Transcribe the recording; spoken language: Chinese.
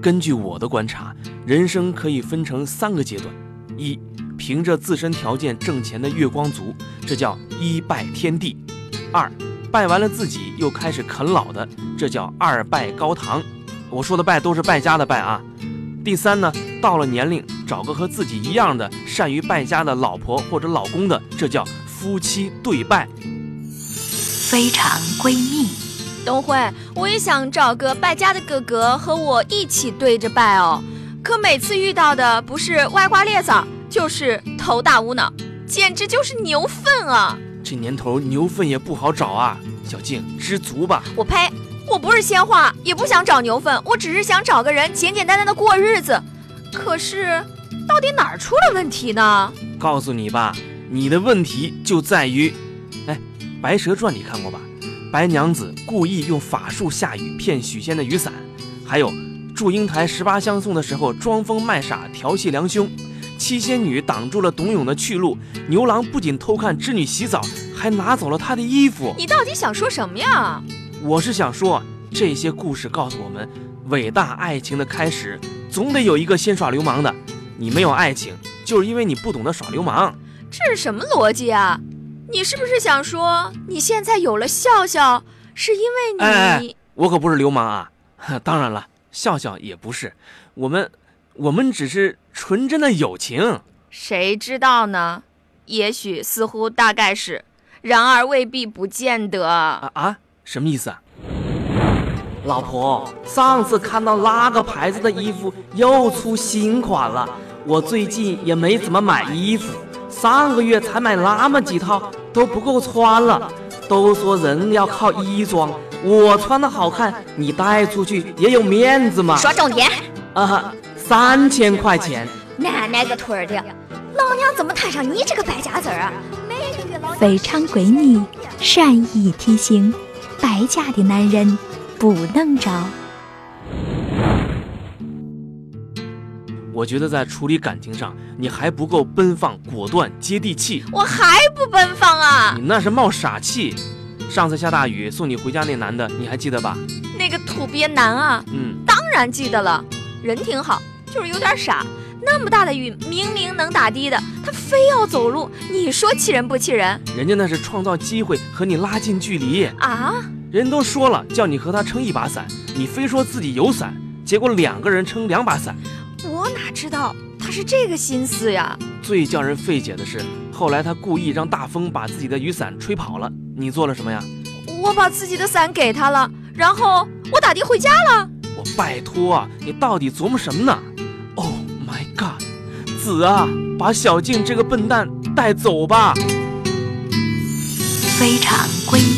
根据我的观察，人生可以分成三个阶段：一，凭着自身条件挣钱的月光族，这叫一拜天地；二，拜完了自己又开始啃老的，这叫二拜高堂。我说的拜都是败家的拜啊。第三呢，到了年龄找个和自己一样的善于败家的老婆或者老公的，这叫夫妻对拜。非常闺蜜，东辉，我也想找个败家的哥哥和我一起对着拜哦。可每次遇到的不是歪瓜裂枣，就是头大无脑，简直就是牛粪啊！这年头牛粪也不好找啊，小静知足吧。我呸！我不是鲜花，也不想找牛粪，我只是想找个人简简单单的过日子。可是，到底哪儿出了问题呢？告诉你吧，你的问题就在于。《哎白蛇传》你看过吧？白娘子故意用法术下雨骗许仙的雨伞，还有祝英台十八相送的时候装疯卖傻调戏良兄，七仙女挡住了董永的去路，牛郎不仅偷看织女洗澡，还拿走了她的衣服。你到底想说什么呀？我是想说，这些故事告诉我们，伟大爱情的开始总得有一个先耍流氓的。你没有爱情，就是因为你不懂得耍流氓。这是什么逻辑啊？你是不是想说，你现在有了笑笑，是因为你？哎，我可不是流氓啊！当然了，笑笑也不是，我们，我们只是纯真的友情。谁知道呢？也许，似乎，大概是，然而未必，不见得。啊啊！什么意思啊？老婆，上次看到那个牌子的衣服又出新款了？我最近也没怎么买衣服。上个月才买那么几套都不够穿了，都说人要靠衣装，我穿的好看，你带出去也有面子嘛。说重点啊，三千块钱。奶奶个腿儿的，老娘怎么摊上你这个败家子儿啊？非常闺蜜善意提醒：败家的男人不能找。我觉得在处理感情上，你还不够奔放、果断、接地气。我还不奔放啊！你那是冒傻气。上次下大雨送你回家那男的，你还记得吧？那个土鳖男啊，嗯，当然记得了。人挺好，就是有点傻。那么大的雨，明明能打的的，他非要走路。你说气人不气人？人家那是创造机会和你拉近距离啊！人都说了，叫你和他撑一把伞，你非说自己有伞，结果两个人撑两把伞。我哪知道他是这个心思呀！最叫人费解的是，后来他故意让大风把自己的雨伞吹跑了。你做了什么呀？我把自己的伞给他了，然后我打的回家了。我拜托，你到底琢磨什么呢？Oh my god，子啊，把小静这个笨蛋带走吧。非常闺蜜。